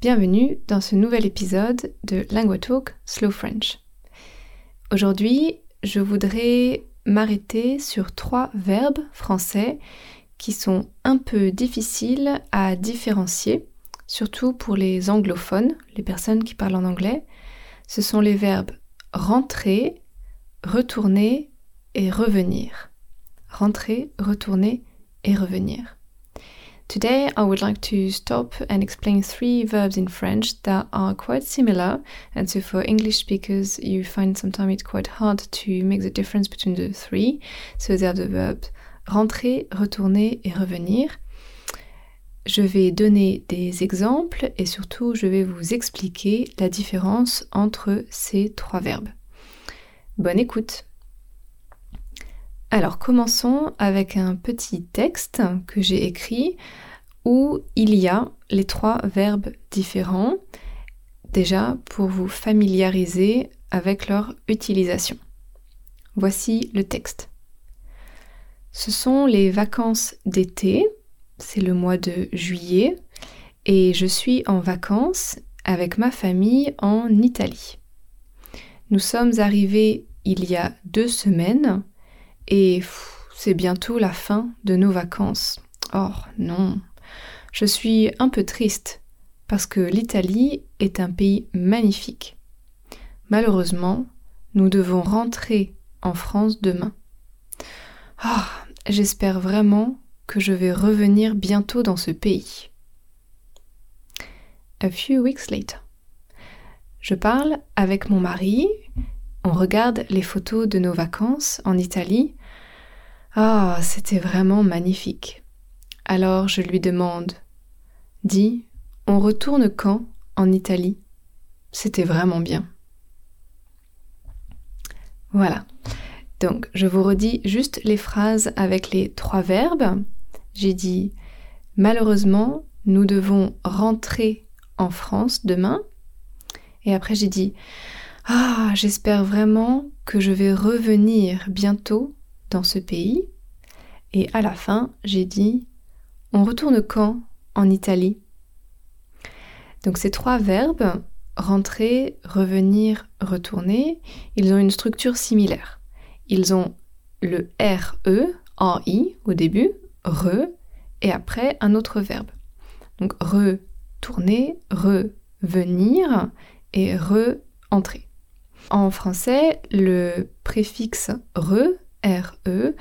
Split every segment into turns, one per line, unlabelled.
Bienvenue dans ce nouvel épisode de LinguaTalk Slow French. Aujourd'hui, je voudrais m'arrêter sur trois verbes français qui sont un peu difficiles à différencier, surtout pour les anglophones, les personnes qui parlent en anglais. Ce sont les verbes rentrer, retourner et revenir. Rentrer, retourner et revenir. Today, I would like to stop and explain three verbs in French that are quite similar, and so for English speakers, you find sometimes it's quite hard to make the difference between the three. So they are the verbs rentrer, retourner et revenir. Je vais donner des exemples et surtout je vais vous expliquer la différence entre ces trois verbes. Bonne écoute. Alors commençons avec un petit texte que j'ai écrit où il y a les trois verbes différents, déjà pour vous familiariser avec leur utilisation. Voici le texte. Ce sont les vacances d'été, c'est le mois de juillet, et je suis en vacances avec ma famille en Italie. Nous sommes arrivés il y a deux semaines et c'est bientôt la fin de nos vacances. Oh non, je suis un peu triste parce que l'Italie est un pays magnifique. Malheureusement, nous devons rentrer en France demain. Ah, j'espère vraiment que je vais revenir bientôt dans ce pays. A few weeks later. Je parle avec mon mari, on regarde les photos de nos vacances en Italie. Ah, c'était vraiment magnifique. Alors je lui demande Dis, on retourne quand en Italie? C'était vraiment bien. Voilà. Donc, je vous redis juste les phrases avec les trois verbes. J'ai dit malheureusement, nous devons rentrer en France demain. Et après, j'ai dit ah, j'espère vraiment que je vais revenir bientôt dans ce pays. Et à la fin, j'ai dit on retourne quand en Italie? Donc ces trois verbes, rentrer, revenir, retourner, ils ont une structure similaire. Ils ont le RE en I au début, re, et après un autre verbe. Donc retourner, revenir et re-entrer. En français, le préfixe re, re,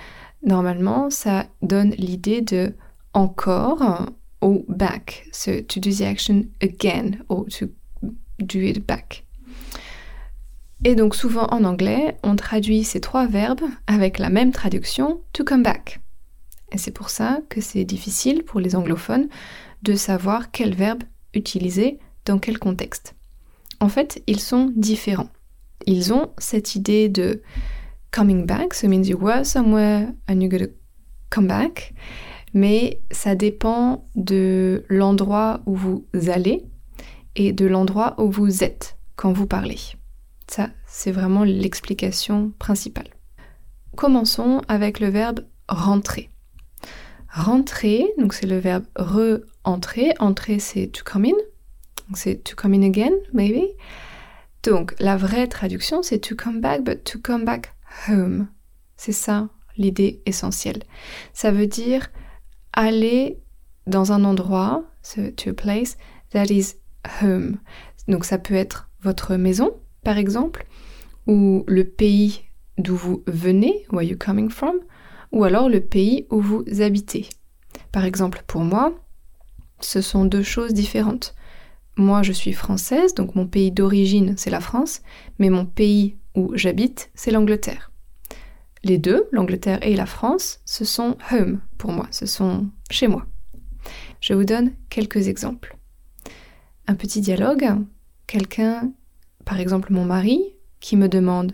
normalement, ça donne l'idée de encore ou back. So to do the action again or to do it back. Et donc souvent en anglais, on traduit ces trois verbes avec la même traduction to come back. Et c'est pour ça que c'est difficile pour les anglophones de savoir quel verbe utiliser dans quel contexte. En fait, ils sont différents. Ils ont cette idée de coming back, so it means you were somewhere and you're going to come back mais ça dépend de l'endroit où vous allez et de l'endroit où vous êtes quand vous parlez. Ça, c'est vraiment l'explication principale. Commençons avec le verbe rentrer. Rentrer, donc c'est le verbe re-entrer. Entrer, c'est to come in. C'est to come in again, maybe. Donc la vraie traduction, c'est to come back, but to come back home. C'est ça l'idée essentielle. Ça veut dire aller dans un endroit, to a place that is home. Donc ça peut être votre maison, par exemple, ou le pays d'où vous venez, where you coming from, ou alors le pays où vous habitez. Par exemple, pour moi, ce sont deux choses différentes. Moi, je suis française, donc mon pays d'origine, c'est la France, mais mon pays où j'habite, c'est l'Angleterre. Les deux, l'Angleterre et la France, ce sont home pour moi, ce sont chez moi. Je vous donne quelques exemples. Un petit dialogue, quelqu'un par exemple mon mari qui me demande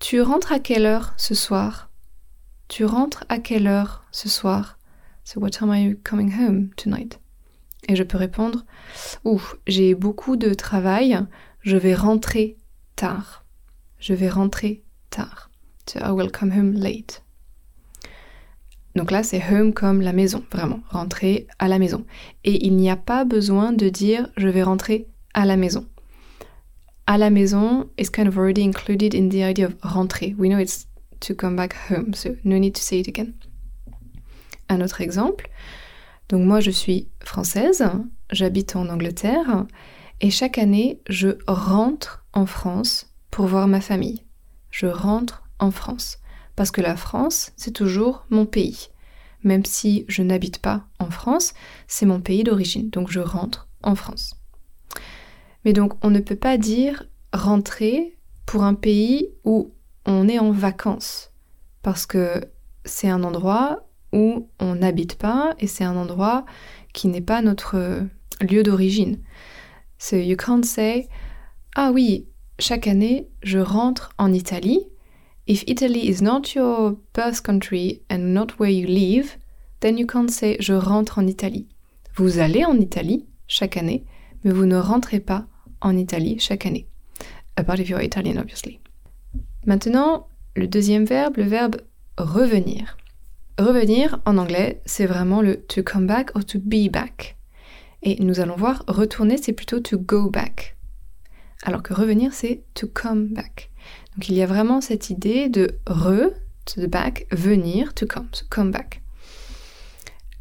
Tu rentres à quelle heure ce soir? Tu rentres à quelle heure ce soir? So what time are you coming home tonight? Et je peux répondre Ouf, j'ai beaucoup de travail, je vais rentrer tard. Je vais rentrer tard. I will come home late. Donc là, c'est home comme la maison, vraiment, rentrer à la maison. Et il n'y a pas besoin de dire je vais rentrer à la maison. À la maison is kind of already included in the idea of rentrer. We know it's to come back home, so no need to say it again. Un autre exemple. Donc moi, je suis française, j'habite en Angleterre, et chaque année, je rentre en France pour voir ma famille. Je rentre en France. Parce que la France, c'est toujours mon pays. Même si je n'habite pas en France, c'est mon pays d'origine. Donc je rentre en France. Mais donc on ne peut pas dire rentrer pour un pays où on est en vacances. Parce que c'est un endroit où on n'habite pas et c'est un endroit qui n'est pas notre lieu d'origine. So you can't say, ah oui, chaque année, je rentre en Italie If Italy is not your birth country and not where you live, then you can't say je rentre en Italie. Vous allez en Italie chaque année, mais vous ne rentrez pas en Italie chaque année. Apart if you're Italian, obviously. Maintenant, le deuxième verbe, le verbe revenir. Revenir en anglais, c'est vraiment le to come back or to be back. Et nous allons voir, retourner, c'est plutôt to go back. Alors que revenir, c'est to come back. Donc il y a vraiment cette idée de re, to the back, venir, to come, to come back.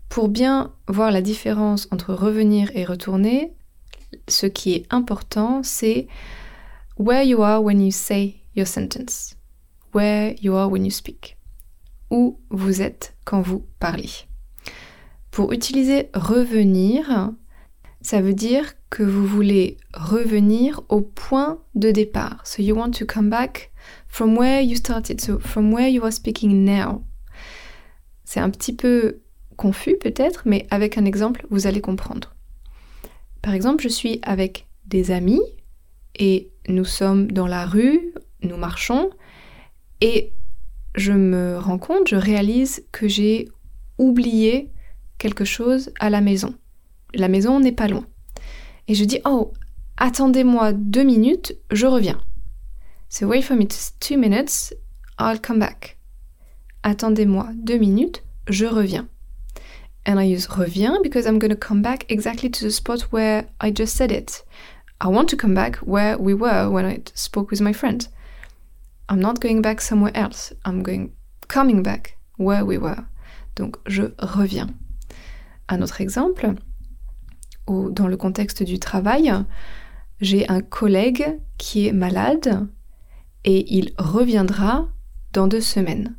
Pour bien voir la différence entre revenir et retourner, ce qui est important, c'est where you are when you say your sentence. Where you are when you speak. Où vous êtes quand vous parlez. Pour utiliser revenir, ça veut dire que vous voulez revenir au point de départ. So you want to come back from where you started, so from where you are speaking now. C'est un petit peu confus peut-être, mais avec un exemple, vous allez comprendre. Par exemple, je suis avec des amis et nous sommes dans la rue, nous marchons et je me rends compte, je réalise que j'ai oublié quelque chose à la maison. La maison n'est pas loin. Et je dis, oh, attendez-moi deux minutes, je reviens. So wait for me two minutes, I'll come back. Attendez-moi deux minutes, je reviens. And I use reviens because I'm going to come back exactly to the spot where I just said it. I want to come back where we were when I spoke with my friend. I'm not going back somewhere else. I'm going coming back where we were. Donc je reviens. Un autre exemple, dans le contexte du travail, j'ai un collègue qui est malade et il reviendra dans deux semaines.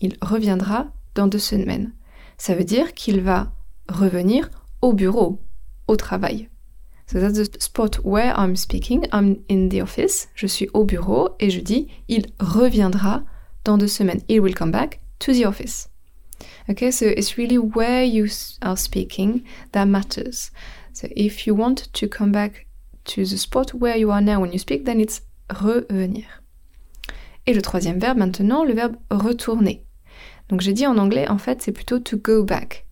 Il reviendra dans deux semaines. Ça veut dire qu'il va revenir au bureau, au travail. So that's the spot where I'm speaking. I'm in the office. Je suis au bureau et je dis il reviendra dans deux semaines. He will come back to the office. Okay, so it's really where you are speaking that matters. So if you want to come back to the spot where you are now when you speak, then it's revenir. Et le troisième verbe maintenant, le verbe retourner. Donc j'ai dit en anglais, en fait, c'est plutôt to go back.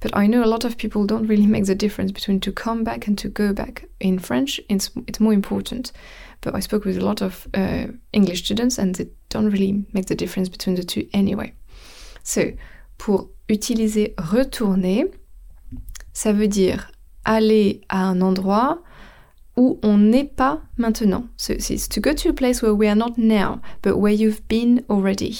But I know a lot of people don't really make the difference between to come back and to go back. In French, it's, it's more important. But I spoke with a lot of uh, English students and they don't really make the difference between the two anyway. So, pour utiliser retourner, ça veut dire aller à un endroit où on n'est pas maintenant. So it's to go to a place where we are not now, but where you've been already.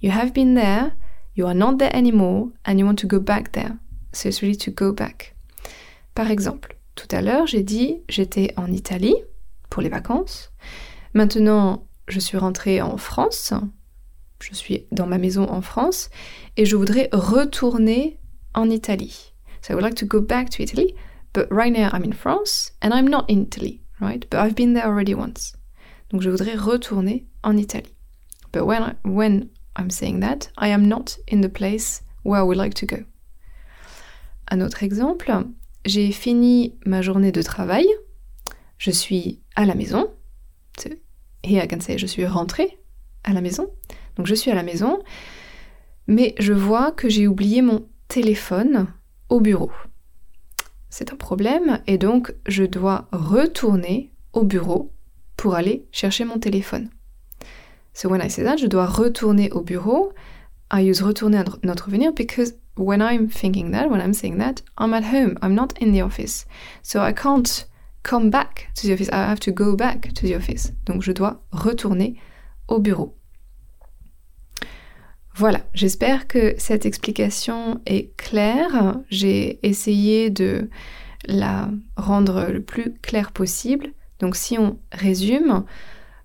You have been there, you are not there anymore, and you want to go back there. So it's really to go back. Par exemple, tout à l'heure, j'ai dit j'étais en Italie pour les vacances. Maintenant, je suis rentrée en France. Je suis dans ma maison en France et je voudrais retourner en Italie. So I would like to go back to Italy, But right now I'm in France and I'm not in Italy, right? But I've been there already once. Donc je voudrais retourner en Italie. But when, when I'm saying that, I am not in the place where I would like to go. Un autre exemple, j'ai fini ma journée de travail, je suis à la maison, here I can say je suis rentrée à la maison. Donc je suis à la maison, mais je vois que j'ai oublié mon téléphone au bureau. C'est un problème et donc je dois retourner au bureau pour aller chercher mon téléphone. So when I say that, je dois retourner au bureau. I use retourner notre venir because when I'm thinking that, when I'm saying that, I'm at home. I'm not in the office. So I can't come back to the office. I have to go back to the office. Donc je dois retourner au bureau. Voilà, j'espère que cette explication est claire. J'ai essayé de la rendre le plus claire possible. Donc si on résume,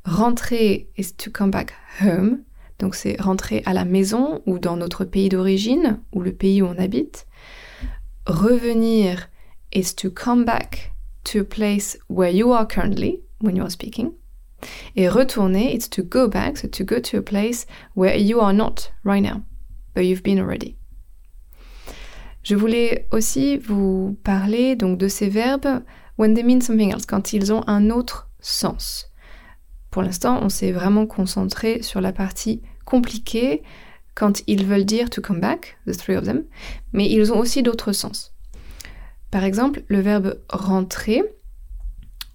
rentrer is to come back home. Donc c'est rentrer à la maison ou dans notre pays d'origine ou le pays où on habite. Revenir is to come back to a place where you are currently when you are speaking. Et retourner, it's to go back, so to go to a place where you are not right now, but you've been already. Je voulais aussi vous parler donc de ces verbes when they mean something else, quand ils ont un autre sens. Pour l'instant, on s'est vraiment concentré sur la partie compliquée quand ils veulent dire to come back, the three of them, mais ils ont aussi d'autres sens. Par exemple, le verbe rentrer,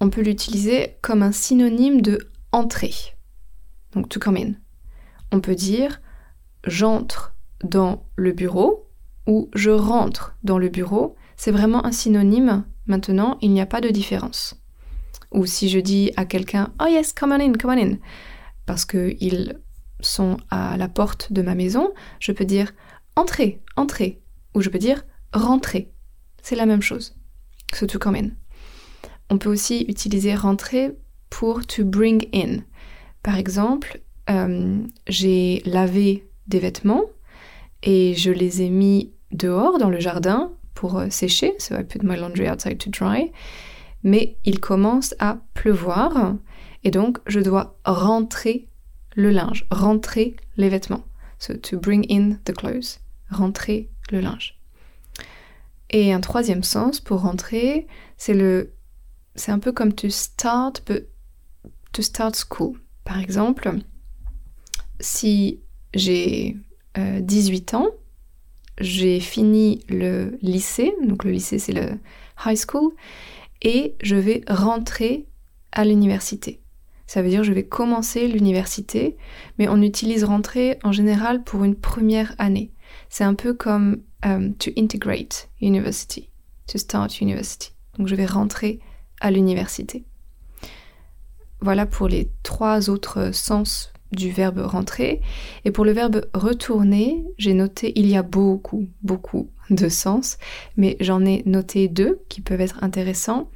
on peut l'utiliser comme un synonyme de entrer. Donc to come in. On peut dire j'entre dans le bureau ou je rentre dans le bureau. C'est vraiment un synonyme. Maintenant, il n'y a pas de différence. Ou si je dis à quelqu'un Oh yes, come on in, come on in, parce qu'ils sont à la porte de ma maison, je peux dire entrez, entrez. Ou je peux dire rentrez. C'est la même chose. So to come in. On peut aussi utiliser rentrer pour to bring in. Par exemple, euh, j'ai lavé des vêtements et je les ai mis dehors dans le jardin pour euh, sécher. So I put my laundry outside to dry. Mais il commence à pleuvoir et donc je dois rentrer le linge, rentrer les vêtements. So to bring in the clothes, rentrer le linge. Et un troisième sens pour rentrer, c'est le c'est un peu comme to start, to start school. Par exemple, si j'ai 18 euh, ans, j'ai fini le lycée, donc le lycée c'est le high school, et je vais rentrer à l'université. Ça veut dire je vais commencer l'université, mais on utilise rentrer en général pour une première année. C'est un peu comme euh, to integrate university, to start university. Donc je vais rentrer à l'université. Voilà pour les trois autres sens du verbe rentrer. Et pour le verbe retourner, j'ai noté, il y a beaucoup, beaucoup de sens, mais j'en ai noté deux qui peuvent être intéressants.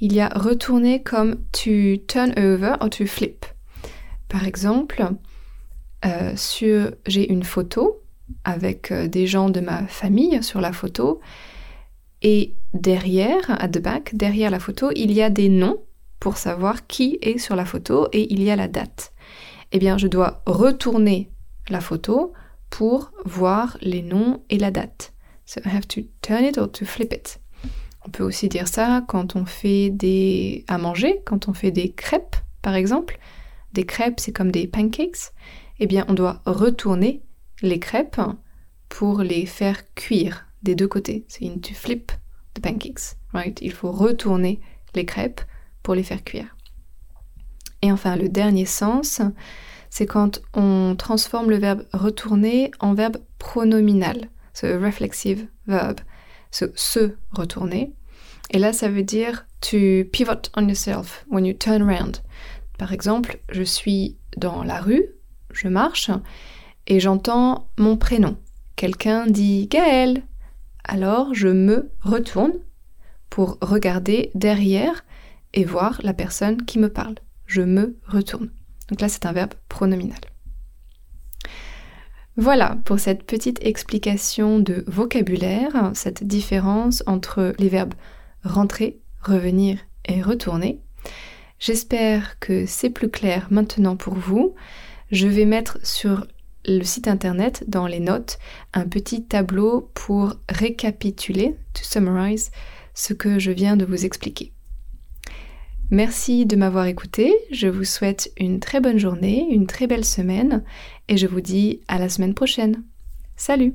Il y a retourner comme to turn over ou to flip. Par exemple, euh, j'ai une photo avec euh, des gens de ma famille sur la photo et derrière, at the back, derrière la photo, il y a des noms pour savoir qui est sur la photo et il y a la date. Eh bien, je dois retourner la photo pour voir les noms et la date. So I have to turn it or to flip it. On peut aussi dire ça quand on fait des à manger, quand on fait des crêpes par exemple. Des crêpes, c'est comme des pancakes. Eh bien, on doit retourner les crêpes pour les faire cuire des deux côtés. C'est une to flip the pancakes, right? Il faut retourner les crêpes pour les faire cuire. Et enfin, le dernier sens, c'est quand on transforme le verbe retourner en verbe pronominal, a reflexive verb, so, se retourner. Et là, ça veut dire to pivot on yourself when you turn around. Par exemple, je suis dans la rue, je marche, et j'entends mon prénom. Quelqu'un dit Gaël, alors je me retourne pour regarder derrière et voir la personne qui me parle. Je me retourne. Donc là, c'est un verbe pronominal. Voilà pour cette petite explication de vocabulaire, cette différence entre les verbes rentrer, revenir et retourner. J'espère que c'est plus clair maintenant pour vous. Je vais mettre sur le site internet, dans les notes, un petit tableau pour récapituler, to summarize, ce que je viens de vous expliquer. Merci de m'avoir écouté, je vous souhaite une très bonne journée, une très belle semaine et je vous dis à la semaine prochaine. Salut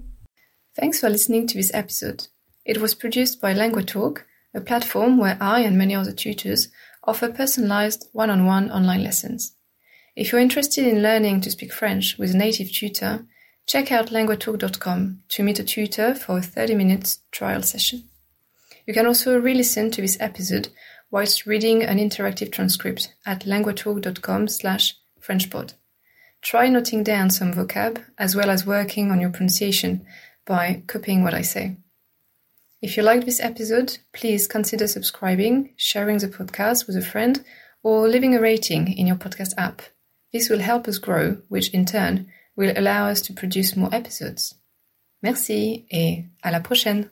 Thanks for listening to this episode. It was produced by LanguaTalk, a platform where I and many other tutors offer personalized one-on-one online lessons. If you're interested in learning to speak French with a native tutor, check out languatalk.com to meet a tutor for a 30 minute trial session. You can also re-listen to this episode whilst reading an interactive transcript at languatalk.com slash frenchpod. Try noting down some vocab as well as working on your pronunciation by copying what I say. If you liked this episode, please consider subscribing, sharing the podcast with a friend, or leaving a rating in your podcast app. This will help us grow, which in turn will allow us to produce more episodes. Merci et à la prochaine!